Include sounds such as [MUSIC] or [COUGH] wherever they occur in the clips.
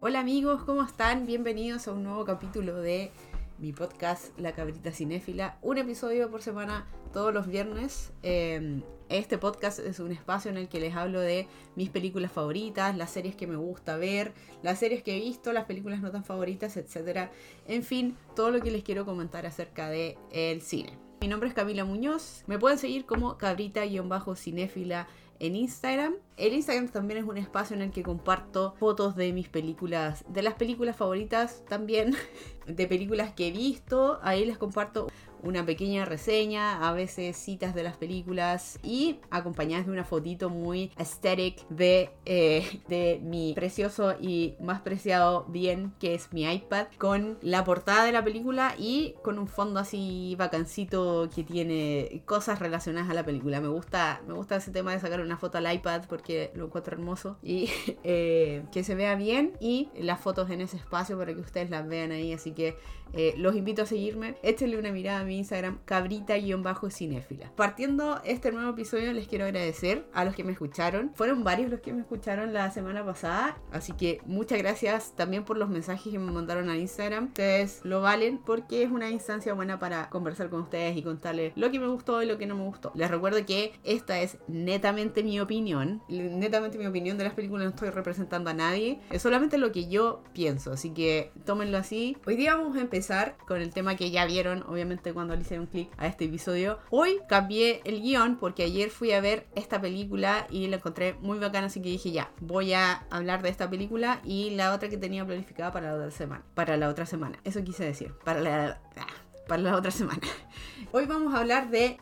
Hola amigos, ¿cómo están? Bienvenidos a un nuevo capítulo de mi podcast La Cabrita Cinéfila. Un episodio por semana todos los viernes. Eh, este podcast es un espacio en el que les hablo de mis películas favoritas, las series que me gusta ver, las series que he visto, las películas no tan favoritas, etc. En fin, todo lo que les quiero comentar acerca de el cine. Mi nombre es Camila Muñoz. Me pueden seguir como cabrita-cinéfila en Instagram. El Instagram también es un espacio en el que comparto fotos de mis películas, de las películas favoritas también, [LAUGHS] de películas que he visto. Ahí les comparto una pequeña reseña, a veces citas de las películas y acompañadas de una fotito muy aesthetic de, eh, de mi precioso y más preciado bien que es mi iPad con la portada de la película y con un fondo así vacancito que tiene cosas relacionadas a la película. Me gusta, me gusta ese tema de sacar una foto al iPad porque lo encuentro hermoso y [LAUGHS] eh, que se vea bien y las fotos en ese espacio para que ustedes las vean ahí. Así que eh, los invito a seguirme. Échenle una mirada a mi Instagram, cabrita-cinéfila. Partiendo este nuevo episodio, les quiero agradecer a los que me escucharon. Fueron varios los que me escucharon la semana pasada, así que muchas gracias también por los mensajes que me mandaron a Instagram. Ustedes lo valen porque es una instancia buena para conversar con ustedes y contarles lo que me gustó y lo que no me gustó. Les recuerdo que esta es netamente mi opinión. Netamente mi opinión de las películas, no estoy representando a nadie. Es solamente lo que yo pienso, así que tómenlo así. Hoy día vamos a empezar con el tema que ya vieron, obviamente, cuando le hice un clic a este episodio. Hoy cambié el guion porque ayer fui a ver esta película y la encontré muy bacana, así que dije ya, voy a hablar de esta película y la otra que tenía planificada para la otra semana. Para la otra semana, eso quise decir, para la, ah, para la otra semana. [LAUGHS] Hoy vamos a hablar de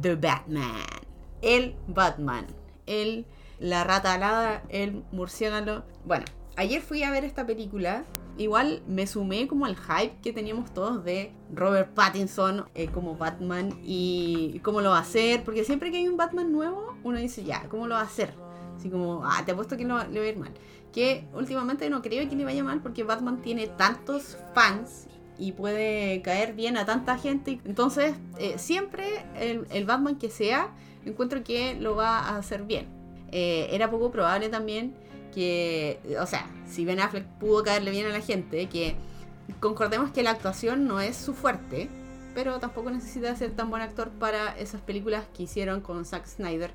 The Batman. El Batman. El, la rata alada, el murciélago. Bueno, ayer fui a ver esta película igual me sumé como al hype que teníamos todos de Robert Pattinson eh, como Batman y cómo lo va a hacer, porque siempre que hay un Batman nuevo, uno dice, ya, ¿cómo lo va a hacer? Así como, ah, te apuesto que no, le va a ir mal. Que últimamente no creo que le vaya mal porque Batman tiene tantos fans y puede caer bien a tanta gente. Entonces, eh, siempre el, Batman que sea, encuentro que lo va a hacer bien. Eh, era poco probable también que, o sea, si Ben Affleck pudo caerle bien a la gente, que concordemos que la actuación no es su fuerte, pero tampoco necesita ser tan buen actor para esas películas que hicieron con Zack Snyder.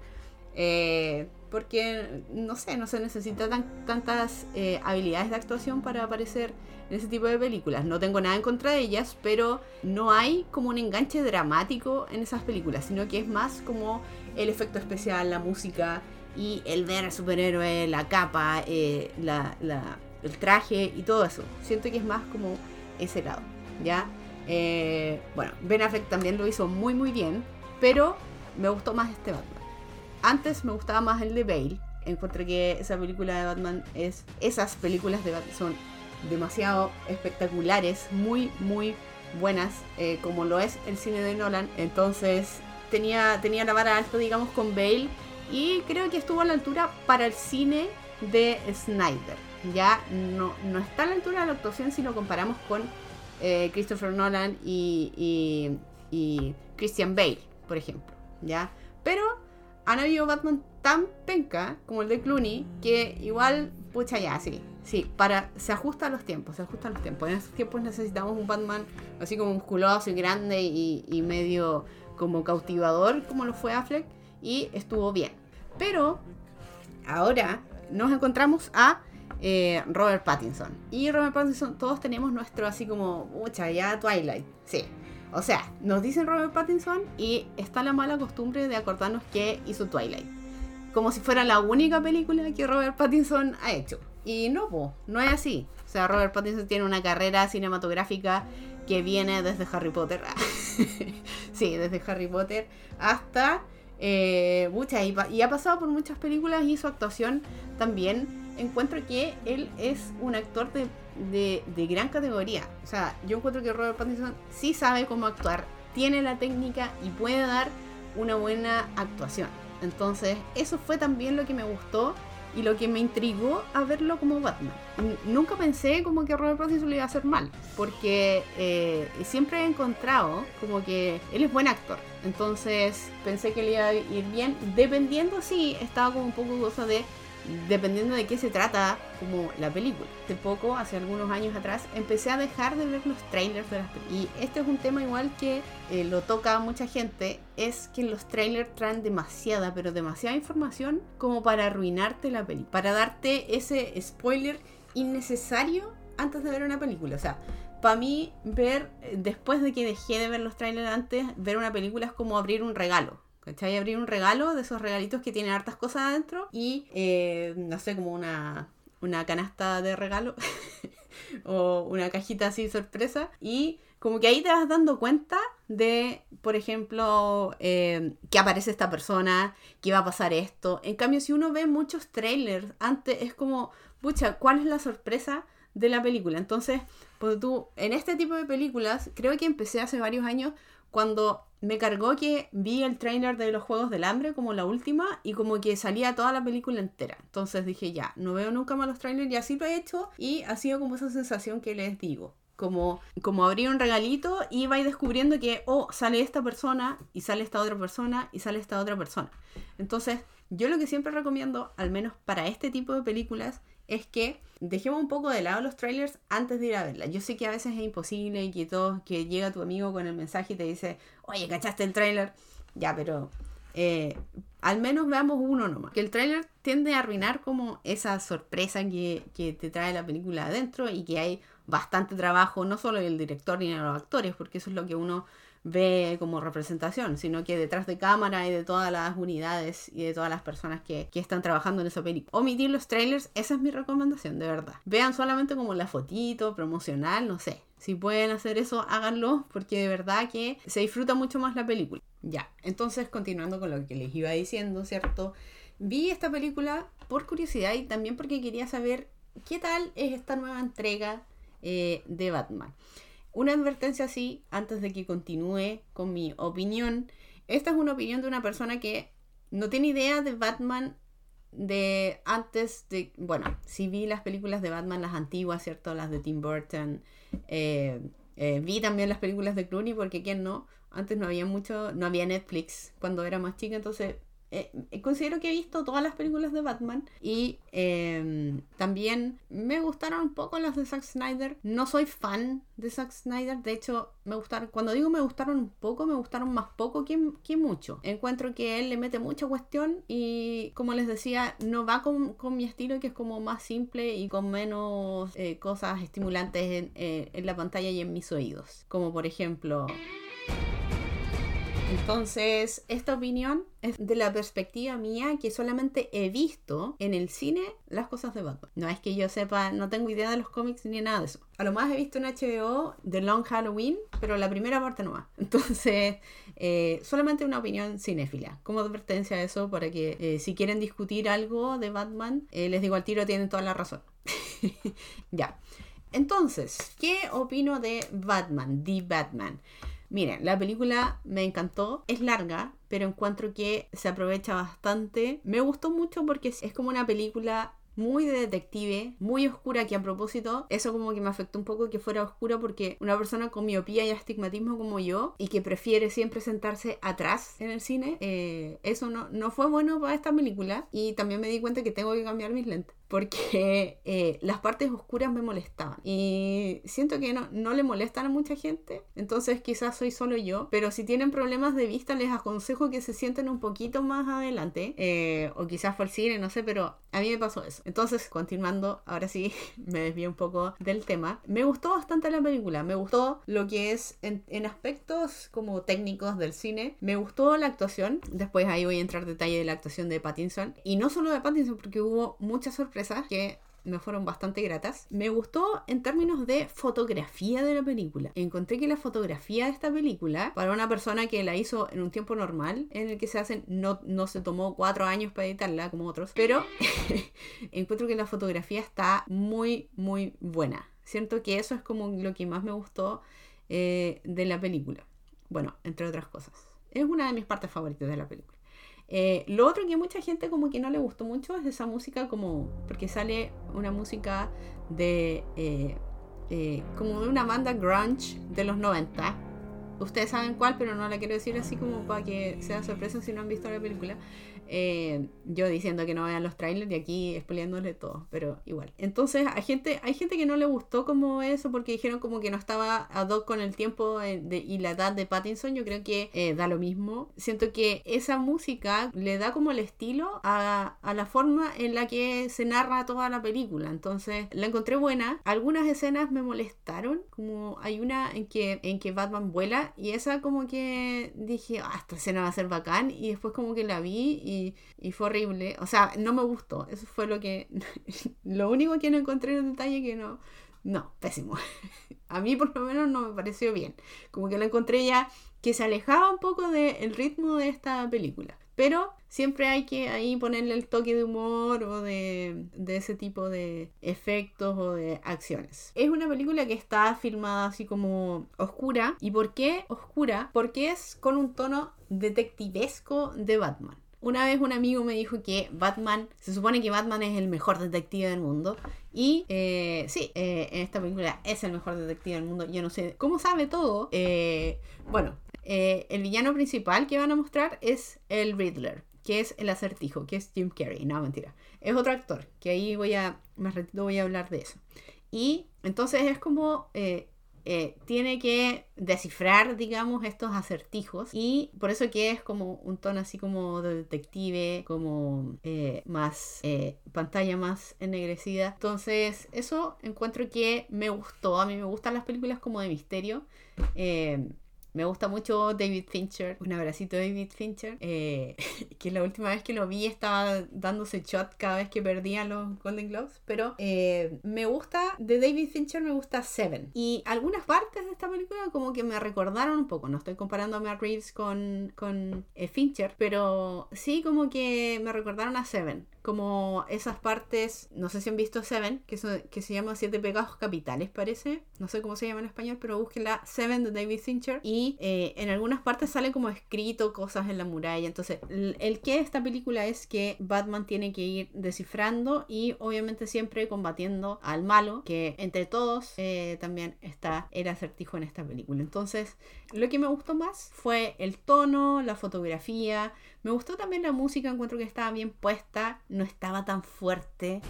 Eh, porque, no sé, no se necesita tantas eh, habilidades de actuación para aparecer en ese tipo de películas. No tengo nada en contra de ellas, pero no hay como un enganche dramático en esas películas, sino que es más como el efecto especial, la música, y el ver superhéroe, la capa, eh, el traje y todo eso. Siento que es más como ese lado, ¿ya? Eh, bueno, Ben Affleck también lo hizo muy muy bien, pero me gustó más este Batman. Antes me gustaba más el de Bale. Encontré que esa película de Batman es. Esas películas de Batman son demasiado espectaculares, muy, muy buenas, eh, como lo es el cine de Nolan. Entonces tenía, tenía la vara alta, digamos, con Bale y creo que estuvo a la altura para el cine de Snyder. Ya no, no está a la altura de la actuación si lo comparamos con eh, Christopher Nolan y, y, Christian Bale, por ejemplo. ¿ya? Pero han habido Batman tan penca como el de Clooney que igual, pucha, ya, sí. Sí, para, se ajusta a los tiempos, se ajusta a los tiempos. En estos tiempos necesitamos un Batman así como musculoso y grande y, y medio como cautivador, como lo fue Affleck y estuvo bien. Pero ahora nos encontramos a eh, Robert Pattinson. Y Robert Pattinson, todos tenemos nuestro así como, mucha, ya Twilight. Sí. O sea, nos dicen Robert Pattinson y está la mala costumbre de acordarnos que hizo Twilight. Como si fuera la única película que Robert Pattinson ha hecho. Y no, no es así. O sea, Robert Pattinson tiene una carrera cinematográfica que viene desde Harry Potter. [LAUGHS] sí, desde Harry Potter hasta eh, y, ha pasado por muchas películas y su actuación también encuentro que él es un actor de, gran categoría. O sea, yo encuentro que Robert Pattinson sí sabe cómo actuar, tiene la técnica y puede dar una buena actuación. Entonces, eso fue también lo que me gustó y lo que me intrigó a verlo como Batman. Nunca pensé como que Robert Pattinson lo iba a hacer mal, porque eh, siempre he encontrado como que él es buen actor. Entonces pensé que le iba a ir bien, dependiendo si estaba como un poco cosa de dependiendo de qué se trata como la película. Hace poco, hace algunos años atrás, empecé a dejar de ver los trailers de las películas. Y este es un tema igual que eh, lo toca mucha gente, es que los trailers traen demasiada, pero demasiada información como para arruinarte la película, para darte ese spoiler innecesario antes de ver una película. O sea, para mí ver, después de que dejé de ver los trailers antes, ver una película es como abrir un regalo. ¿Cachai? Abrir un regalo de esos regalitos que tienen hartas cosas adentro y, eh, no sé, como una, una canasta de regalo [LAUGHS] o una cajita así sorpresa y como que ahí te vas dando cuenta de, por ejemplo, eh, que aparece esta persona, que va a pasar esto. En cambio, si uno ve muchos trailers antes, es como, pucha, ¿cuál es la sorpresa de la película? Entonces, pues tú, en este tipo de películas, creo que empecé hace varios años cuando me cargó que vi el trailer de los Juegos del Hambre como la última y como que salía toda la película entera. Entonces dije, ya, no veo nunca más los trailers y así lo he hecho y ha sido como esa sensación que les digo. Como, como abrir un regalito y vais descubriendo que, oh, sale esta persona y sale esta otra persona y sale esta otra persona. Entonces, yo lo que siempre recomiendo, al menos para este tipo de películas, es que dejemos un poco de lado los trailers antes de ir a verla. Yo sé que a veces es imposible y que todo, que llega tu amigo con el mensaje y te dice, oye, ¿cachaste el trailer? Ya, pero eh, al menos veamos uno nomás. Que el trailer tiende a arruinar como esa sorpresa que, que te trae la película adentro y que hay bastante trabajo, no solo del director ni de los actores, porque eso es lo que uno ve como representación, sino que detrás de cámara y de todas las unidades y de todas las personas que, están trabajando en esa película. Omitir los trailers, esa es mi recomendación, de verdad. Vean solamente como la fotito promocional, no sé. Si pueden hacer eso, háganlo, porque de verdad que se disfruta mucho más la película. Ya, entonces continuando con lo que les iba diciendo, ¿cierto? Vi esta película por curiosidad y también porque quería saber qué tal es esta nueva entrega eh, de Batman. Una advertencia así, antes de que continúe con mi opinión. Esta es una opinión de una persona que no tiene idea de Batman de antes de, bueno, si vi las películas de Batman, las antiguas, ¿cierto? Las de Tim Burton. Eh, eh, vi también las películas de Clooney, porque quién no. Antes no había mucho, no había Netflix cuando era más chica, entonces eh, considero que he visto todas las películas de Batman y em, también me gustaron un poco las de Zack Snyder. No soy fan de Zack Snyder, de hecho, me gustaron, cuando digo me gustaron un poco, me gustaron más poco que, que mucho. Encuentro que él le mete mucha cuestión y, como les decía, no va con, con mi estilo, que es como más simple y con menos eh, cosas estimulantes en, eh, en la pantalla y en mis oídos. Como por ejemplo. Entonces, esta opinión es de la perspectiva mía que solamente he visto en el cine las cosas de Batman. No es que yo sepa, no tengo idea de los cómics ni nada de eso. A lo más he visto en HBO The Long Halloween, pero la primera parte no más. [LAUGHS] Entonces, eh, solamente una opinión cinéfila. Como advertencia a eso, para que eh, si quieren discutir algo de Batman, eh, les digo al tiro, tienen toda la razón. [LAUGHS] ya. Entonces, ¿qué opino de Batman? The Batman. Miren, la película me encantó, es larga, pero encuentro que se aprovecha bastante. Me gustó mucho porque es como una película muy de detective, muy oscura, que a propósito, eso como que me afectó un poco que fuera oscura porque una persona con miopía y astigmatismo como yo y que prefiere siempre sentarse atrás en el cine, eh, eso no, no fue bueno para esta película y también me di cuenta que tengo que cambiar mis lentes porque eh, las partes oscuras me molestaban y siento que no, no le molestan a mucha gente, entonces quizás soy solo yo, pero si tienen problemas de vista les aconsejo que se sienten un poquito más adelante eh, o quizás fue el cine, no sé, pero a mí me pasó eso. Entonces, continuando, ahora sí [LAUGHS] me desvío un poco del tema, me gustó bastante la película, me gustó lo que es en, en aspectos como técnicos del cine, me gustó la actuación, después ahí voy a entrar en detalle de la actuación de Pattinson y no solo de Pattinson porque hubo muchas sorpresas que me fueron bastante gratas. Me gustó en términos de fotografía de la película. Encontré que la fotografía de esta película, para una persona que la hizo en un tiempo normal, en el que se hacen, no, no se tomó cuatro años para editarla como otros, pero [LAUGHS] encuentro que la fotografía está muy, muy buena. Siento que eso es como lo que más me gustó eh, de la película. Bueno, entre otras cosas. Es una de mis partes favoritas de la película. Eh, lo otro que mucha gente como que no le gustó mucho es esa música como, porque sale una música de, eh, eh, como de una banda grunge de los 90. ustedes saben cuál, pero no la quiero decir así como para que sea sorpresa si no han visto la película. Eh, yo diciendo que no vean los trailers y aquí expoliándole todo, pero igual. Entonces, hay gente, hay gente que no le gustó como eso porque dijeron como que no estaba ad hoc con el tiempo eh, y la edad de Pattinson. Yo creo que eh, da lo mismo. Siento que esa música le da como el estilo a, a, la forma en la que se narra toda la película. Entonces, la encontré buena. Algunas escenas me molestaron, como hay una en que, en que Batman vuela y esa como que dije, ah, esta escena va a ser bacán y después como que la vi y y, fue horrible. O sea, no me gustó. Eso fue lo que. [LAUGHS] lo único que no encontré en detalle que no. No, pésimo. [LAUGHS] A mí por lo menos no me pareció bien. Como que lo encontré ya que se alejaba un poco del ritmo de esta película. Pero siempre hay que ahí ponerle el toque de humor o de, de, ese tipo de efectos o de acciones. Es una película que está filmada así como oscura. ¿Y por qué oscura? Porque es con un tono detectivesco de Batman. Una vez un amigo me dijo que Batman, se supone que Batman es el mejor detective del mundo. Y eh, sí, eh, en esta película es el mejor detective del mundo. Yo no sé cómo sabe todo. Eh, bueno, el villano principal que van a mostrar es el Riddler, que es el acertijo, que es Jim Carrey. No, mentira. Es otro actor, que ahí voy a, más ratito voy a hablar de eso. Y entonces es como tiene que descifrar, digamos, estos acertijos y por eso que es como un tono así como de detective, como eh, más eh, pantalla más ennegrecida. Entonces, eso encuentro que me gustó. A mí me gustan las películas como de misterio. Me gusta mucho David Fincher, un abracito David Fincher, eh, [LAUGHS] que la última vez que lo vi estaba dándose shot cada vez que perdía los Golden Globes, pero eh, me gusta, de David Fincher me gusta Seven. Y algunas partes de esta película como que me recordaron un poco, no estoy comparando a Matt Reeves con, con eh, Fincher, pero sí como que me recordaron a Seven como esas partes, no sé si han visto Seven, que, que se llama Siete Pegados Capitales, parece. No sé cómo se llama en español, pero búsquenla Seven de David Fincher. Y eh, en algunas partes sale como escrito cosas en la muralla. Entonces, el, el que de esta película es que Batman tiene que ir descifrando y obviamente siempre combatiendo al malo, que entre todos eh, también está el acertijo en esta película. Entonces, lo que me gustó más fue el tono, la fotografía. Me gustó también la música, encuentro que estaba bien puesta no estaba tan fuerte.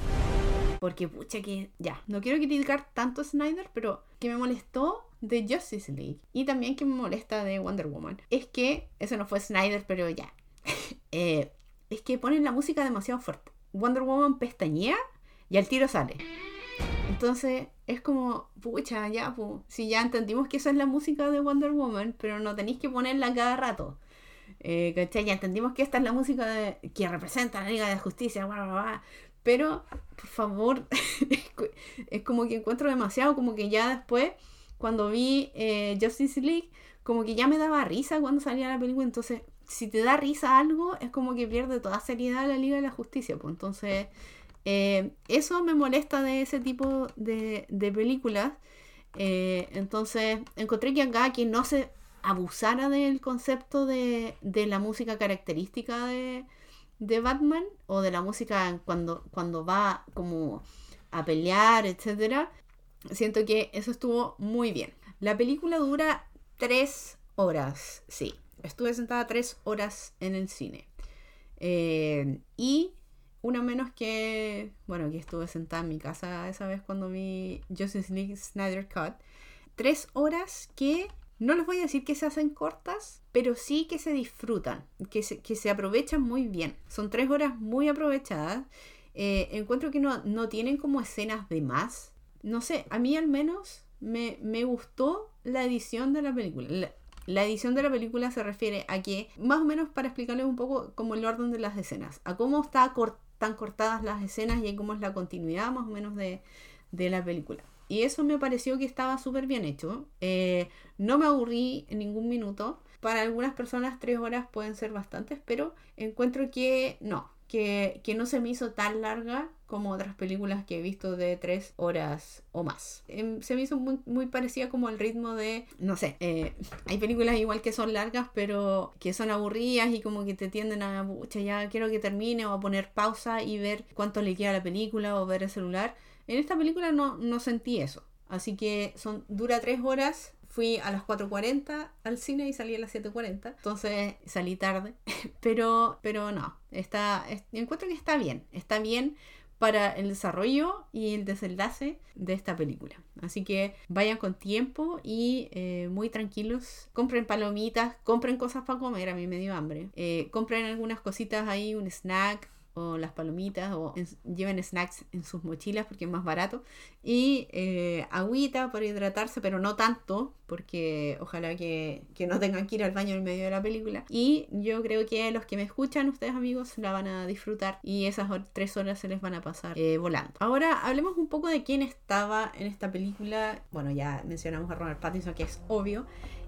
Porque, pucha, que ya, no quiero criticar tanto a Snyder, pero que me molestó de Justice League y también que me molesta de Wonder Woman es que, eso no fue Snyder, pero ya, [LAUGHS] eh, es que ponen la música demasiado fuerte. Wonder Woman pestañea y al tiro sale. Entonces es como, pucha, ya, si ya entendimos que esa es la música de Wonder Woman, pero no tenéis que ponerla cada rato. Eh, Ya entendimos que esta es la música que representa la Liga de Justicia, pero por favor, [LAUGHS] es como que encuentro demasiado, como que ya después, cuando vi eh, Justice League, como que ya me daba risa cuando salía la película, entonces si te da risa algo, es como que pierde toda seriedad la Liga de la Justicia, pues. Entonces eh, eso me molesta de ese tipo de, películas. Eh, entonces encontré que acá que no se abusara del concepto de, la música característica de, Batman o de la música cuando, cuando va como a pelear, etc. Siento que eso estuvo muy bien. La película dura tres horas, sí. Estuve sentada tres horas en el cine. Eh, y una menos que, bueno, que estuve sentada en mi casa esa vez cuando vi Justice League Snyder Cut. Tres horas que no les voy a decir que se hacen cortas, pero sí que se disfrutan, que se, que se aprovechan muy bien. Son tres horas muy aprovechadas. Eh, encuentro que no, no, tienen como escenas de más. No sé, a mí al menos me, me gustó la edición de la película. La, edición de la película se refiere a que, más o menos para explicarles un poco como el orden de las escenas, a cómo está tan cortadas las escenas y cómo es la continuidad más o menos de, de la película. Y eso me pareció que estaba súper bien hecho. Eh, no me aburrí en ningún minuto. Para algunas personas tres horas pueden ser bastantes, pero encuentro que no, que, no se me hizo tan larga como otras películas que he visto de tres horas o más. Em, se me hizo muy, muy parecida como el ritmo de, no sé, eh, hay películas igual que son largas, pero que son aburridas y como que te tienden a, pucha, ya quiero que termine o a poner pausa y ver cuánto le queda a la película o ver el celular. En esta película no, no sentí eso. Así que son, dura tres horas, fui a las 4.40 al cine y salí a las 7.40. Entonces salí tarde. [LAUGHS] Pero, pero no, está, encuentro que está bien. Está bien para el desarrollo y el desenlace de esta película. Así que vayan con tiempo y eh, muy tranquilos. Compren palomitas, compren cosas para comer, a mí me dio hambre. Eh, compren algunas cositas ahí, un snack, o las palomitas o lleven snacks en sus mochilas porque es más barato. Y eh, agüita para hidratarse pero no tanto porque ojalá que, no tengan que ir al baño en medio de la película. Y yo creo que los que me escuchan ustedes amigos la van a disfrutar y esas tres horas se les van a pasar eh, volando. Ahora hablemos un poco de quién estaba en esta película. Bueno ya mencionamos a Ronald Pattinson que es obvio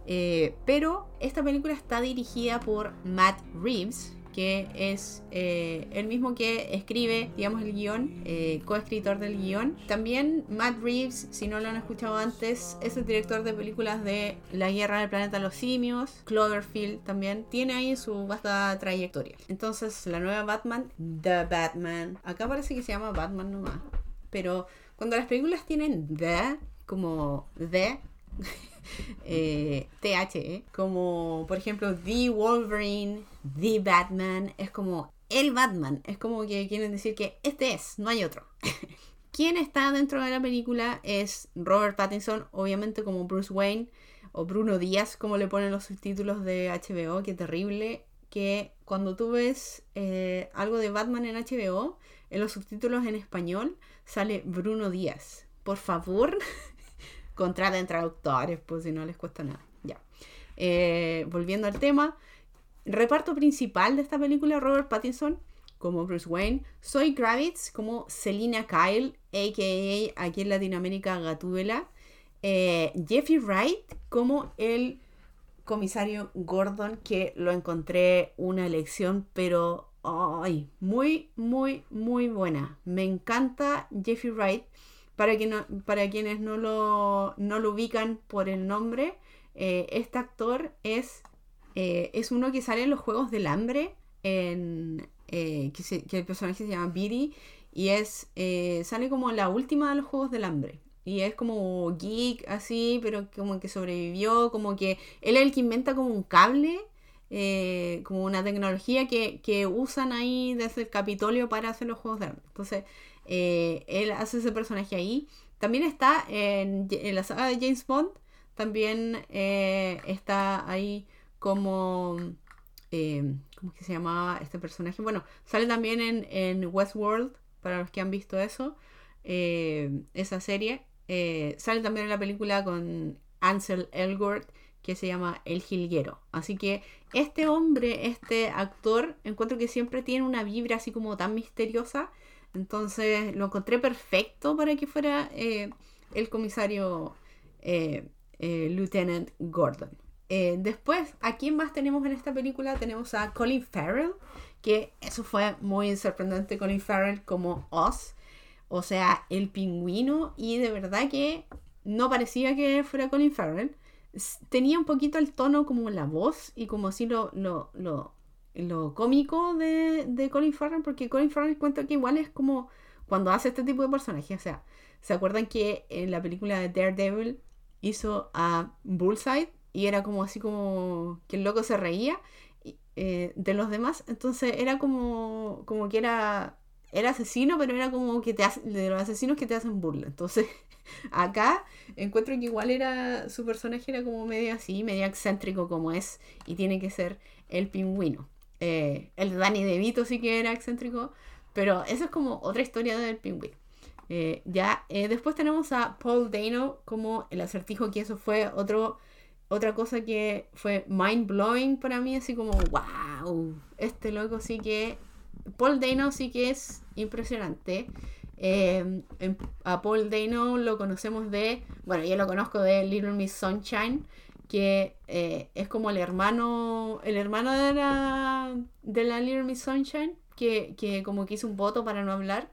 eh, pero esta película está dirigida por Matt Reeves, que es eh, el mismo que escribe, digamos, el guion, eh, coescritor del guion. También Matt Reeves, si no lo han escuchado antes, es el director de películas de La Guerra del Planeta los Simios, Cloverfield también, tiene ahí su vasta trayectoria. Entonces, la nueva Batman, The Batman, acá parece que se llama Batman nomás, pero cuando las películas tienen The, como The, [LAUGHS] eh, TH, como por ejemplo The Wolverine, The Batman, es como el Batman, es como que quieren decir que este es, no hay otro. [LAUGHS] Quien está dentro de la película es Robert Pattinson, obviamente como Bruce Wayne, o Bruno Díaz, como le ponen los subtítulos de HBO, qué terrible que cuando tú ves eh, algo de Batman en HBO, en los subtítulos en español sale Bruno Díaz. Por favor, [LAUGHS] contraten traductores, pues si no les cuesta nada. Ya. Eh, volviendo al tema, reparto principal de esta película, Robert Pattinson como Bruce Wayne, Zoe Kravitz como Selina Kyle, a.k.a. aquí en Latinoamérica Gatúbela, eh, Jeffrey Wright como el comisario Gordon, que lo encontré una elección, pero ay, muy, muy, muy buena. Me encanta Jeffrey Wright. Para, para quienes no lo, no lo ubican por el nombre, eh, este actor es, eh, es uno que sale en los Juegos del Hambre, en, eh, que, el personaje se llama Biddy, y es, sale como la última de los Juegos del Hambre. Y es como geek, así, pero como que sobrevivió, como que él es el que inventa como un cable, como una tecnología que, que, usan ahí desde el Capitolio para hacer los Juegos del Hambre. Entonces, eh, él hace ese personaje ahí. También está en, la saga de James Bond. También eh, está ahí como... Eh, ¿Cómo es que se llamaba este personaje? Bueno, sale también en, Westworld, para los que han visto eso, esa serie. sale también en la película con Ansel Elgort, que se llama El Jilguero. Así que este hombre, este actor, encuentro que siempre tiene una vibra así como tan misteriosa entonces lo encontré perfecto para que fuera eh, el comisario eh, eh, Lieutenant Gordon. después, ¿a quién más tenemos en esta película? Tenemos a Colin Farrell, que eso fue muy sorprendente, Colin Farrell como Oz, o sea, el pingüino, y de verdad que no parecía que fuera Colin Farrell. Tenía un poquito el tono como la voz y como así lo, lo, lo lo cómico de, Colin Farrell, porque Colin Farrell cuenta que igual es como cuando hace este tipo de personajes. O sea, ¿se acuerdan que en la película de Daredevil hizo a Bullseye y era como así como que el loco se reía eh, de los demás? Entonces era como, como que era, era asesino, pero era como que te hace, de los asesinos que te hacen burla. Entonces [LAUGHS] acá encuentro que igual era su personaje era como medio así, medio excéntrico como es y tiene que ser el pingüino. Eh, el de Danny DeVito sí que era excéntrico, pero eso es como otra historia del pingüino. Eh, ya, eh, después tenemos a Paul Dano como el acertijo, que eso fue otro, otra cosa que fue mind blowing para mí, así como, wow, este loco sí que, Paul Dano sí que es impresionante. a Paul Dano lo conocemos de, bueno, yo lo conozco de Little Miss Sunshine, que eh, es como el hermano, el hermano de la, de la Little Miss Sunshine, que, que como que hizo un voto para no hablar.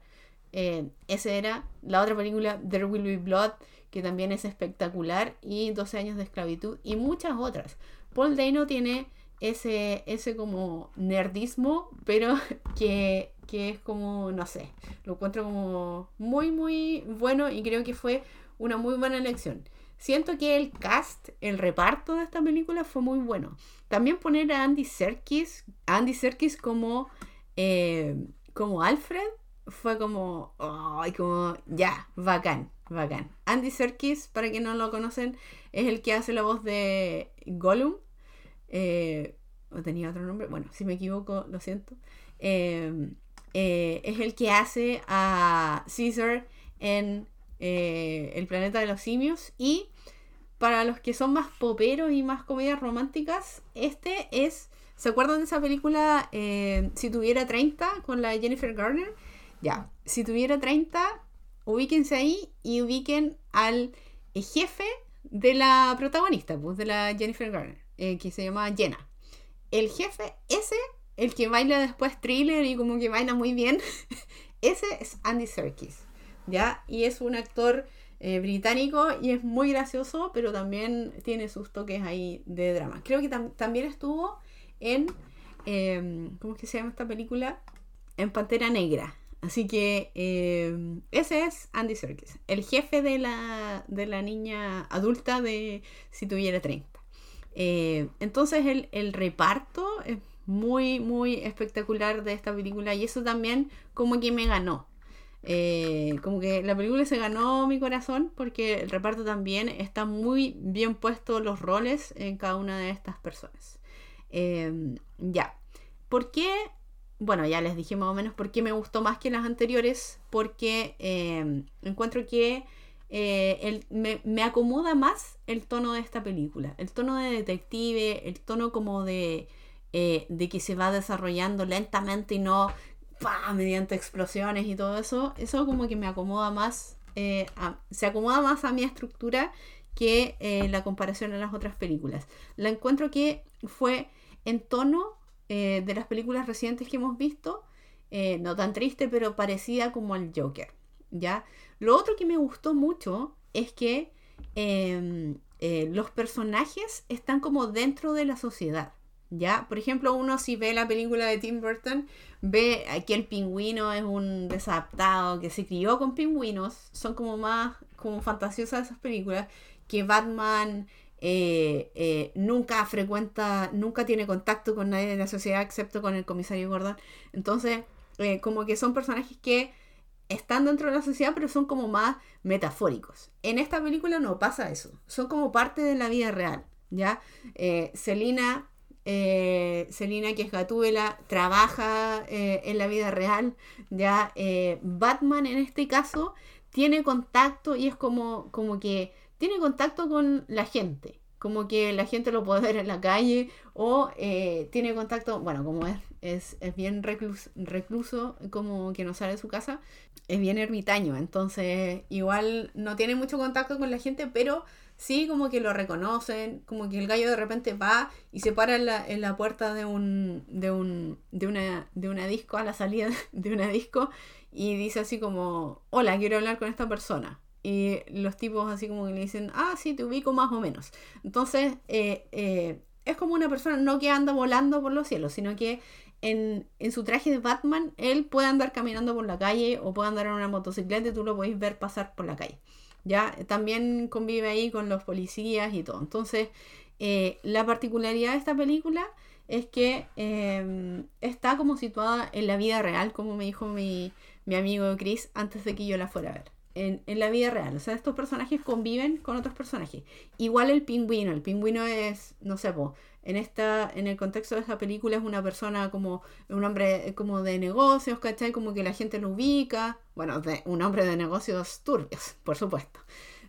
Eh, ese era la otra película, There Will Be Blood, que también es espectacular, y 12 años de esclavitud, y muchas otras. Paul Dano tiene ese, ese como nerdismo, pero [LAUGHS] que, que es como, no sé, lo encuentro como muy, muy bueno y creo que fue una muy buena elección. Siento que el cast, el reparto de esta película fue muy bueno. También poner a Andy Serkis, Andy Serkis como, eh, como Alfred, fue como, ay, como, ya, bacán, bacán. Andy Serkis, para quien no lo conocen, es el que hace la voz de Gollum. Eh, ¿O tenía otro nombre? Bueno, si me equivoco, lo siento. Eh, eh, es el que hace a Caesar en El planeta de los simios. Y para los que son más poperos y más comedias románticas, este es... ¿Se acuerdan de esa película Si tuviera 30 con la Jennifer Garner? Ya, si tuviera 30, ubíquense ahí y ubiquen al jefe de la protagonista, pues de la Jennifer Garner, eh, que se llama Jenna. El jefe, ese, el que baila después thriller y como que baila muy bien, [LAUGHS] ese es Andy Serkis, ¿ya? Y es un actor eh, británico y es muy gracioso, pero también tiene sus toques ahí de drama. Creo que también estuvo en, em, ¿cómo es que se llama esta película? En Pantera Negra. Así que eh, ese es Andy Serkis, el jefe de la, de la niña adulta de si tuviera 30. Eh, entonces el, reparto es muy, muy espectacular de esta película y eso también como que me ganó. Eh, como que la película se ganó mi corazón porque el reparto también está muy bien puesto los roles en cada una de estas personas. ya. ¿Por qué bueno, ya les dije más o menos por qué me gustó más que las anteriores, porque em, encuentro que eh, me, acomoda más el tono de esta película, el tono de detective, el tono como de, eh, de que se va desarrollando lentamente y no mediante explosiones y todo eso, eso como que me acomoda más, eh, se acomoda más a mi estructura que la comparación a las otras películas. La encuentro que fue en tono eh, de las películas recientes que hemos visto, eh, no tan triste, pero parecida como al Joker. ¿ya? Lo otro que me gustó mucho es que em, eh, los personajes están como dentro de la sociedad. ¿Ya? Por ejemplo, uno si ve la película de Tim Burton, ve que el pingüino es un desadaptado, que se crió con pingüinos, son como más como fantasiosas esas películas, que Batman eh, eh, nunca frecuenta, nunca tiene contacto con nadie de la sociedad excepto con el comisario Gordon. Entonces, eh, como que son personajes que están dentro de la sociedad, pero son como más metafóricos. En esta película no pasa eso, son como parte de la vida real, ¿ya? Selina, Selina, que es Gatúbela, trabaja en la vida real, ¿ya? Batman en este caso tiene contacto y es como, como que tiene contacto con la gente, como que la gente lo puede ver en la calle o eh, tiene contacto, bueno, como es, es, es bien recluso, como que no sale de su casa, es bien ermitaño, entonces igual no tiene mucho contacto con la gente, pero sí como que lo reconocen, como que el gallo de repente va y se para en la, en la puerta de un, de un, de una, de una disco, a la salida [LAUGHS] de una disco, y dice así como, hola, quiero hablar con esta persona y los tipos así como que le dicen, ah, sí, te ubico más o menos. Entonces, eh, eh, es como una persona no que anda volando por los cielos, sino que en, su traje de Batman, él puede andar caminando por la calle o puede andar en una motocicleta y tú lo podéis ver pasar por la calle. Ya, también convive ahí con los policías y todo. Entonces, eh, la particularidad de esta película es que em, está como situada en la vida real, como me dijo mi, mi amigo Chris antes de que yo la fuera a ver en, la vida real. O sea, estos personajes conviven con otros personajes. Igual el pingüino. El pingüino es, no sé, en esta, en el contexto de esta película es una persona como un hombre como de negocios, ¿cachai? Como que la gente lo ubica. Bueno, un hombre de negocios turbios, [LAUGHS] por supuesto.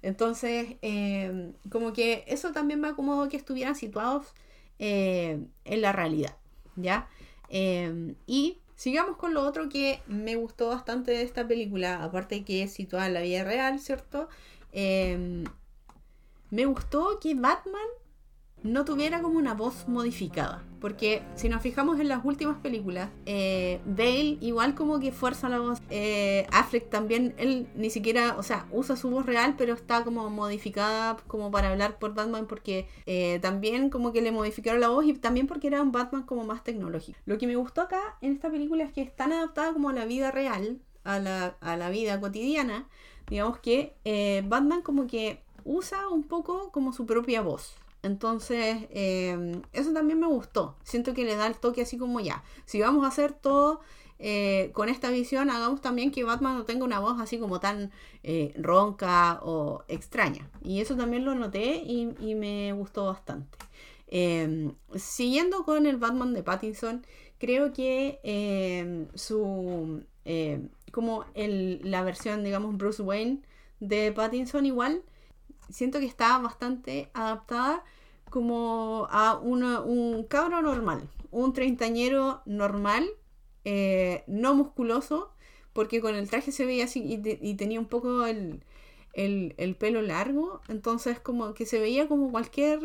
Entonces, eh, como que eso también me acomodó que estuvieran situados eh, en la realidad, ¿ya? Eh, y Sigamos con lo otro que me gustó bastante de esta película, aparte que es situada en la vida real, ¿cierto? Em, me gustó que Batman no tuviera como una voz modificada. Porque si nos fijamos en las últimas películas, eh, igual como que fuerza la voz. Eh, Affleck también, él ni siquiera, o sea, usa su voz real, pero está como modificada como para hablar por Batman porque eh, también como que le modificaron la voz y también porque era un Batman como más tecnológico. Lo que me gustó acá en esta película es que es tan adaptada como a la vida real, a la, a la vida cotidiana, digamos que Batman como que usa un poco como su propia voz. Entonces, eh, eso también me gustó. Siento que le da el toque así como ya. Si vamos a hacer todo eh, con esta visión, hagamos también que Batman no tenga una voz así como tan eh, ronca o extraña. Y eso también lo noté y, me gustó bastante. Em, siguiendo con el Batman de Pattinson, creo que em, su em, como la versión, digamos, Bruce Wayne de Pattinson igual, siento que está bastante adaptada como a un cabro normal, un treintañero normal, eh, no musculoso, porque con el traje se veía así y, tenía un poco el, pelo largo, entonces como que se veía como cualquier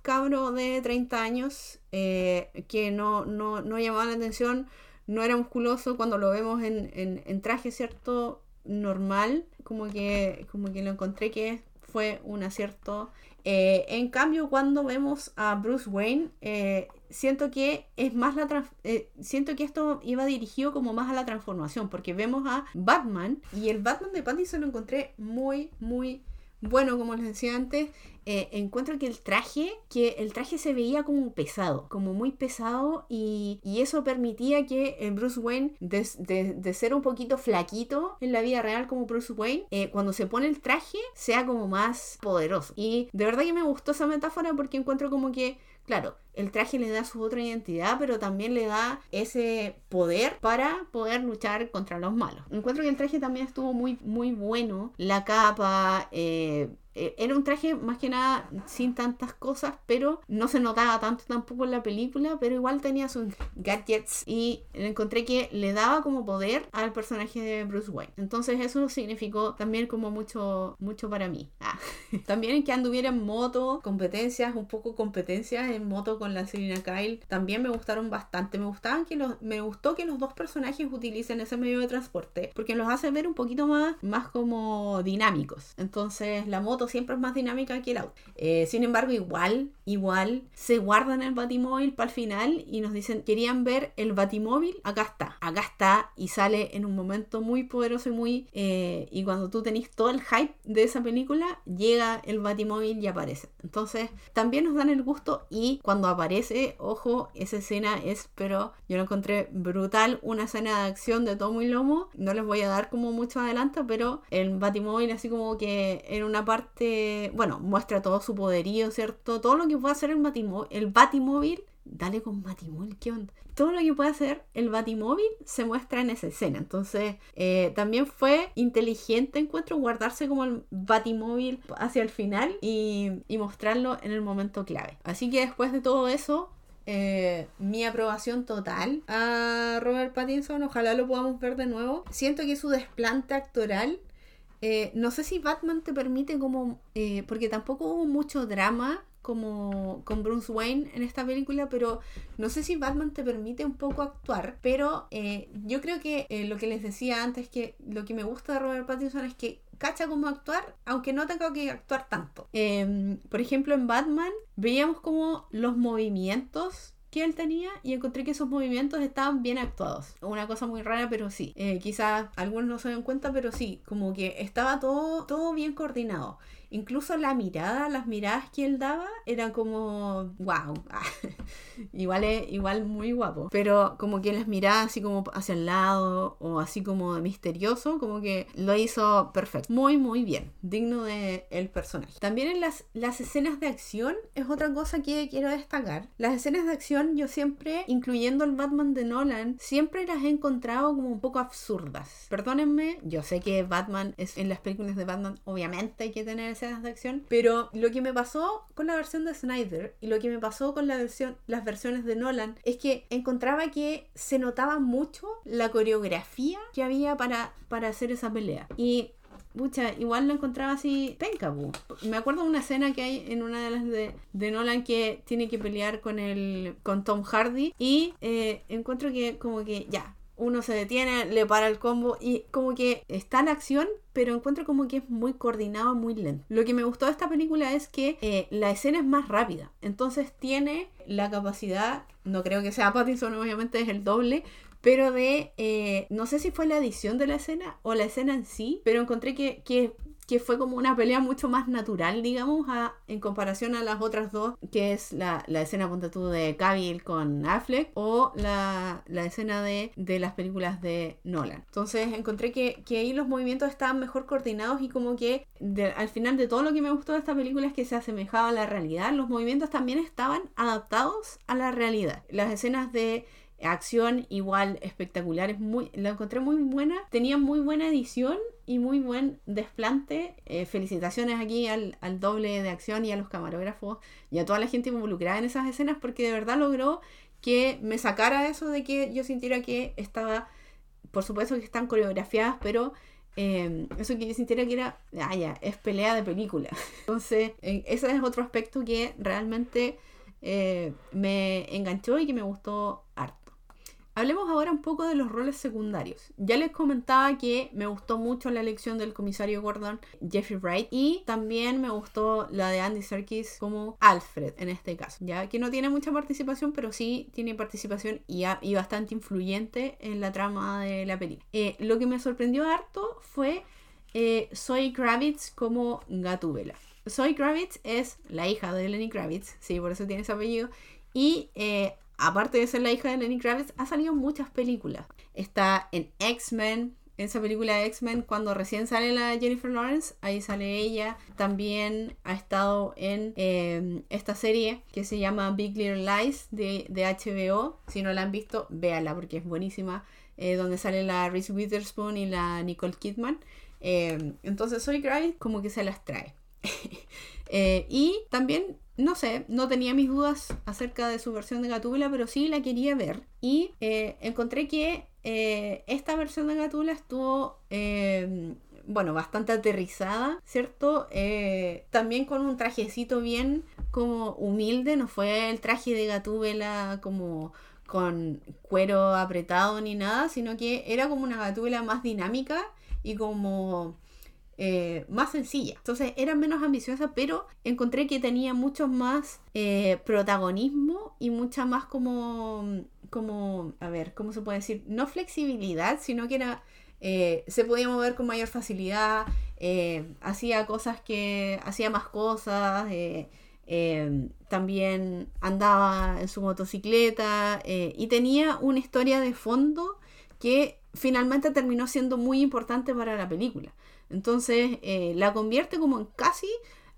cabro de 30 años eh, que no, no, no, llamaba la atención, no era musculoso cuando lo vemos en, en, traje, ¿cierto? Normal, como que, como que lo encontré que fue un acierto. Eh, en cambio, cuando vemos a Bruce Wayne, eh, siento que es más la eh, siento que esto iba dirigido como más a la transformación, porque vemos a Batman y el Batman de Pattinson lo encontré muy, muy bueno, como les decía antes, eh, encuentro que el traje, que el traje se veía como pesado, como muy pesado y, eso permitía que el Bruce Wayne, de, ser un poquito flaquito en la vida real como Bruce Wayne, eh, cuando se pone el traje sea como más poderoso. Y de verdad que me gustó esa metáfora porque encuentro como que Claro, el traje le da su otra identidad, pero también le da ese poder para poder luchar contra los malos. Encuentro que el traje también estuvo muy, muy bueno. La capa, eh, eh, era un traje más que nada sin tantas cosas, pero no se notaba tanto tampoco en la película, pero igual tenía sus gadgets y encontré que le daba como poder al personaje de Bruce Wayne. Entonces eso significó también como mucho, mucho para mí. Ah. [LAUGHS] también que anduviera en moto, competencias, un poco competencias en moto con la Selina Kyle, también me gustaron bastante. Me gustaban que los, me gustó que los dos personajes utilicen ese medio de transporte, porque los hace ver un poquito más, más como dinámicos. Entonces la moto siempre es más dinámica que el auto. Eh, sin embargo, igual, igual, se guardan el batimóvil para el final y nos dicen, querían ver el batimóvil, acá está, acá está y sale en un momento muy poderoso y muy... Eh, y cuando tú tenés todo el hype de esa película, llega el batimóvil y aparece. Entonces, también nos dan el gusto y cuando aparece, ojo, esa escena es, pero yo lo encontré brutal, una escena de acción de tomo y lomo. No les voy a dar como mucho adelanto, pero el batimóvil así como que en una parte bueno, muestra todo su poderío, ¿cierto? Todo lo que puede hacer el, el Batimóvil, dale con Batimóvil, ¿qué onda? Todo lo que puede hacer el Batimóvil se muestra en esa escena. Entonces, eh, también fue inteligente, encuentro, guardarse como el Batimóvil hacia el final y, mostrarlo en el momento clave. Así que después de todo eso, eh, mi aprobación total a Robert Pattinson. Ojalá lo podamos ver de nuevo. Siento que su desplante actoral eh, no sé si Batman te permite como... Porque tampoco hubo mucho drama como con Bruce Wayne en esta película, pero no sé si Batman te permite un poco actuar, pero eh, yo creo que lo que les decía antes, que lo que me gusta de Robert Pattinson es que cacha cómo actuar, aunque no tenga que actuar tanto. Em, por ejemplo, en Batman veíamos como los movimientos que él tenía y encontré que esos movimientos estaban bien actuados. Una cosa muy rara, pero sí. Eh, quizás algunos no se den cuenta, pero sí, como que estaba todo, todo bien coordinado. Incluso la mirada, las miradas que él daba eran como, wow, [LAUGHS] igual es igual muy guapo. Pero como que las miradas así como hacia el lado o así como misterioso, como que lo hizo perfecto. Muy, muy bien. Digno de el personaje. También en las, las escenas de acción es otra cosa que quiero destacar. Las escenas de acción yo siempre, incluyendo el Batman de Nolan, siempre las he encontrado como un poco absurdas. Perdónenme, yo sé que Batman es en las películas de Batman obviamente hay que tener escenas de acción, pero lo que me pasó con la versión de Snyder y lo que me pasó con las versiones de Nolan es que encontraba que se notaba mucho la coreografía que había para, para hacer esa pelea. Y Pucha, igual lo encontraba así penca, Me acuerdo de una escena que hay en una de las de, de Nolan que tiene que pelear con el con Tom Hardy y eh, encuentro que como que ya, uno se detiene, le para el combo y como que está la acción, pero encuentro como que es muy coordinado, muy lento. Lo que me gustó de esta película es que eh, la escena es más rápida, entonces tiene la capacidad, no creo que sea Pattinson, obviamente es el doble, pero de, eh, no sé si fue la edición de la escena o la escena en sí, pero encontré que, que que fue como una pelea mucho más natural, digamos, en comparación a las otras dos, que es la, escena, ponte tú, de Cavill con Affleck o la, escena de, las películas de Nolan. Entonces encontré que, ahí los movimientos estaban mejor coordinados y como que al final de todo lo que me gustó de esta película es que se asemejaba a la realidad, los movimientos también estaban adaptados a la realidad. Las escenas de acción igual espectacular, muy, la encontré muy buena, tenía muy buena edición y muy buen desplante. Eh, felicitaciones aquí al, doble de acción y a los camarógrafos y a toda la gente involucrada en esas escenas porque de verdad logró que me sacara eso de que yo sintiera que estaba, por supuesto que están coreografiadas, pero em, eso que yo sintiera que era, ah, ya, es pelea de película. [LAUGHS] Entonces, eh, ese es otro aspecto que realmente eh, me enganchó y que me gustó. Hablemos ahora un poco de los roles secundarios. Ya les comentaba que me gustó mucho la elección del comisario Gordon, Jeffrey Wright, y también me gustó la de Andy Serkis como Alfred en este caso, ya que no tiene mucha participación, pero sí tiene participación y, bastante influyente en la trama de la película. Eh, lo que me sorprendió harto fue eh, Zoe Kravitz como Gatúbela. Zoe Kravitz es la hija de Lenny Kravitz, sí, por eso tiene ese apellido, y eh, aparte de ser la hija de Lenny Kravitz, ha salido en muchas películas. Está en X-Men, en esa película de X-Men, cuando recién sale la Jennifer Lawrence, ahí sale ella. También ha estado en em, esta serie que se llama Big Little Lies de, HBO. Si no la han visto, véala porque es buenísima. Eh, donde sale la Reese Witherspoon y la Nicole Kidman. Em, entonces, Soy Kravitz como que se las trae. [LAUGHS] Eh, y también no sé, no tenía mis dudas acerca de su versión de Gatúbela, pero sí la quería ver. Y eh, encontré que eh, esta versión de Gatúbela estuvo, eh, bueno, bastante aterrizada, ¿cierto? también con un trajecito bien como humilde, no fue el traje de Gatúbela como con cuero apretado ni nada, sino que era como una Gatúbela más dinámica y como eh, más sencilla. Entonces era menos ambiciosa, pero encontré que tenía mucho más eh, protagonismo y mucha más como, como, a ver, ¿cómo se puede decir? No flexibilidad, sino que era, eh, se podía mover con mayor facilidad, hacía cosas que, hacía más cosas. también andaba en su motocicleta y tenía una historia de fondo que finalmente terminó siendo muy importante para la película. Entonces eh, la convierte como en casi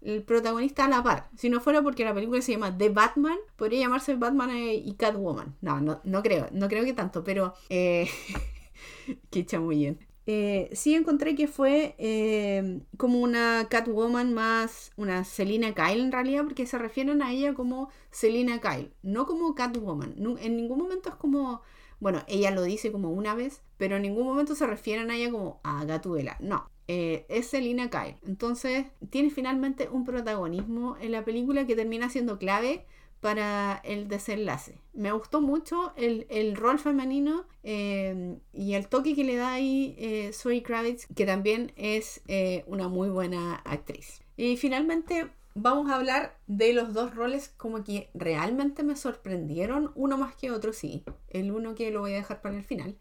el protagonista a la par. Si no fuera porque la película se llama The Batman, podría llamarse Batman eh, y Catwoman. No, no, no creo, no creo que tanto, pero eh, [LAUGHS] qué chamuyen. Eh, sí encontré que fue como una Catwoman más una Selina Kyle en realidad, porque se refieren a ella como Selina Kyle, no como Catwoman. en ningún momento es como, bueno, ella lo dice como una vez, pero en ningún momento se refieren a ella como a Gatubela. No, es Selina Kyle. Entonces tiene finalmente un protagonismo en la película que termina siendo clave para el desenlace. Me gustó mucho el, rol femenino eh, y el toque que le da ahí eh, Zoe Kravitz, que también es eh, una muy buena actriz. Y finalmente vamos a hablar de los dos roles como que realmente me sorprendieron, uno más que otro, sí. El uno que lo voy a dejar para el final.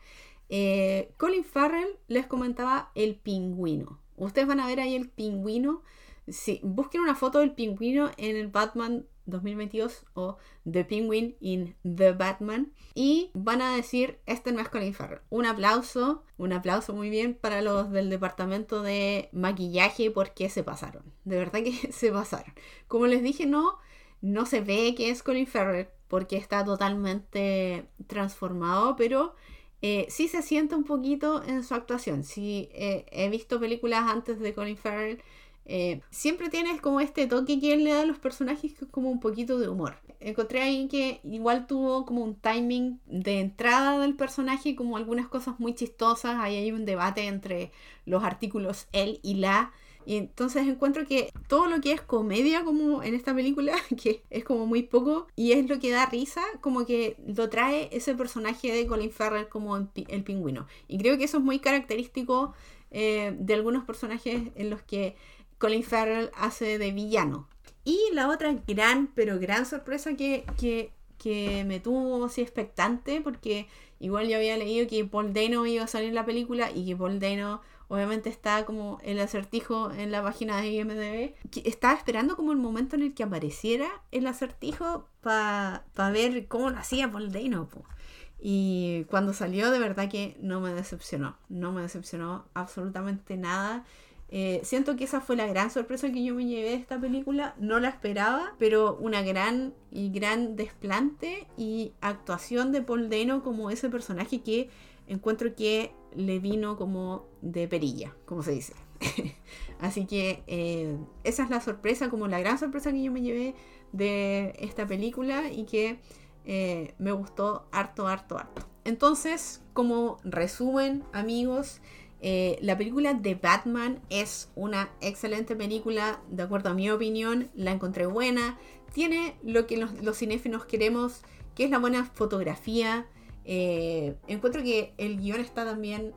Eh, Colin Farrell les comentaba el pingüino. Ustedes van a ver ahí el pingüino. Si busquen una foto del pingüino en el Batman 2022 o The Penguin in The Batman y van a decir, este no es Colin Farrell. Un aplauso, un aplauso muy bien para los del departamento de maquillaje porque se pasaron. De verdad que [LAUGHS] se pasaron. Como les dije, no, no se ve que es Colin Farrell porque está totalmente transformado, pero eh, sí se siente un poquito en su actuación. Si eh, he visto películas antes de Colin Farrell, eh, siempre tienes como este toque que él le da a los personajes que es como un poquito de humor. Encontré ahí que igual tuvo como un timing de entrada del personaje, como algunas cosas muy chistosas. Ahí hay un debate entre los artículos él y la y entonces encuentro que todo lo que es comedia como en esta película, [LAUGHS] que es como muy poco, y es lo que da risa, como que lo trae ese personaje de Colin Farrell como el pingüino. Y creo que eso es muy característico eh, de algunos personajes en los que Colin Farrell hace de villano. Y la otra gran, pero gran sorpresa que, que, que me tuvo así expectante, porque igual yo había leído que Paul Dano iba a salir en la película y que Paul Dano obviamente está como el acertijo en la página de IMDB. Estaba esperando como el momento en el que apareciera el acertijo para ver cómo lo hacía Paul Dano. Y cuando salió, de verdad que no me decepcionó. No me decepcionó absolutamente nada. Eh, siento que esa fue la gran sorpresa que yo me llevé de esta película. No la esperaba, pero una gran y gran desplante y actuación de Paul Dano como ese personaje que encuentro que le vino como de perilla, como se dice. [LAUGHS] Así que eh, esa es la sorpresa, como la gran sorpresa que yo me llevé de esta película y que eh, me gustó harto, harto, harto. Entonces, como resumen, amigos, eh, la película de Batman es una excelente película, de acuerdo a mi opinión, la encontré buena, tiene lo que los, los cinéfilos queremos, que es la buena fotografía, eh, encuentro que el guion está también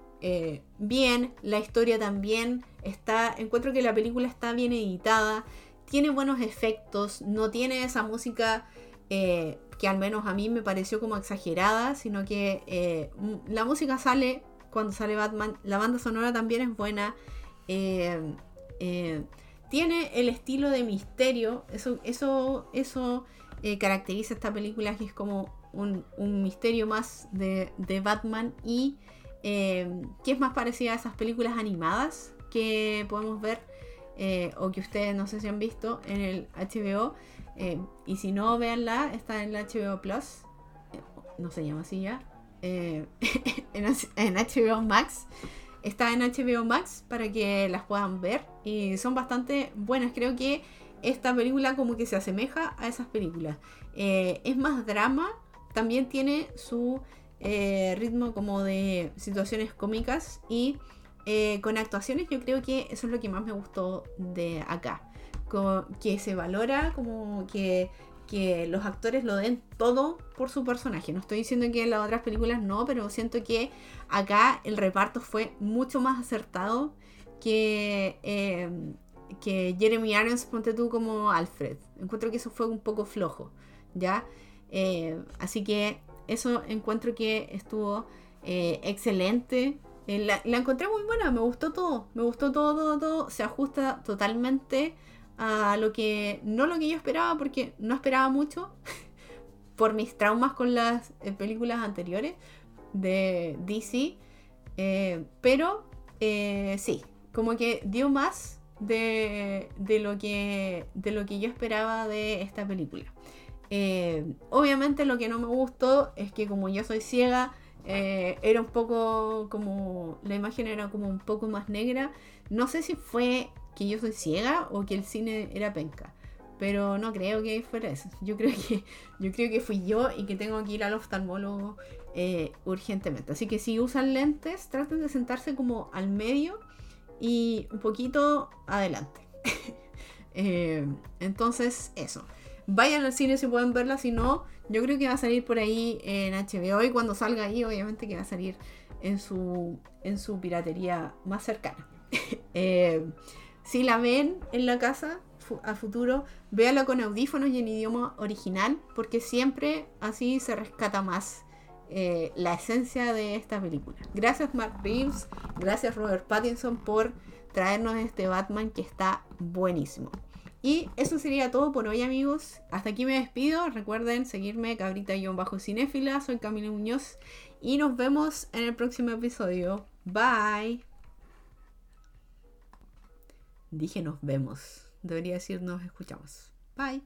bien, la historia también está, encuentro que la película está bien editada, tiene buenos efectos, no tiene esa música que al menos a mí me pareció como exagerada, sino que eh, la música sale cuando sale Batman, la banda sonora también es buena, eh, eh, tiene el estilo de misterio, eso, eso, eso caracteriza esta película que es como un, misterio más de, Batman y que es más parecida a esas películas animadas que podemos ver o que ustedes no sé si han visto en el HBO eh, y si no, véanla, está en la HBO Plus. Eh, no se llama así ya. Eh, [LAUGHS] en, HBO Max. Está en HBO Max para que las puedan ver. Y son bastante buenas. Creo que esta película como que se asemeja a esas películas. es más drama. También tiene su ritmo como de situaciones cómicas. Y con actuaciones yo creo que eso es lo que más me gustó de acá que se valora, como que, los actores lo den todo por su personaje. No estoy diciendo que en las otras películas no, pero siento que acá el reparto fue mucho más acertado que, eh, que Jeremy Irons, ponte tú como Alfred. Encuentro que eso fue un poco flojo, ¿ya? Eh, así que eso encuentro que estuvo eh, excelente. La, la, encontré muy buena, me gustó todo, me gustó todo, todo, todo. Se ajusta totalmente a lo que, no lo que yo esperaba, porque no esperaba mucho [LAUGHS] por mis traumas con las eh, películas anteriores de DC, eh, pero eh, sí, como que dio más de, de, lo que, de lo que yo esperaba de esta película. obviamente lo que no me gustó es que como yo soy ciega, era un poco como, la imagen era como un poco más negra. No sé si fue que yo soy ciega o que el cine era penca. Pero no creo que fuera eso. Yo creo que, yo creo que fui yo y que tengo que ir al oftalmólogo eh, urgentemente. Así que si usan lentes, traten de sentarse como al medio y un poquito adelante. [LAUGHS] Eh, entonces, eso. Vayan al cine si pueden verla, si no, yo creo que va a salir por ahí en HBO y cuando salga ahí, obviamente que va a salir en su, en su piratería más cercana. [LAUGHS] eh, si la ven en la casa a futuro, véala con audífonos y en idioma original, porque siempre así se rescata más eh, la esencia de esta película. Gracias Mark Reeves, gracias Robert Pattinson por traernos este Batman que está buenísimo. Y eso sería todo por hoy amigos. Hasta aquí me despido. Recuerden seguirme cabrita-cinéfila. Soy Camila Muñoz y nos vemos en el próximo episodio. Bye. Dije nos vemos. Debería decir nos escuchamos. Bye.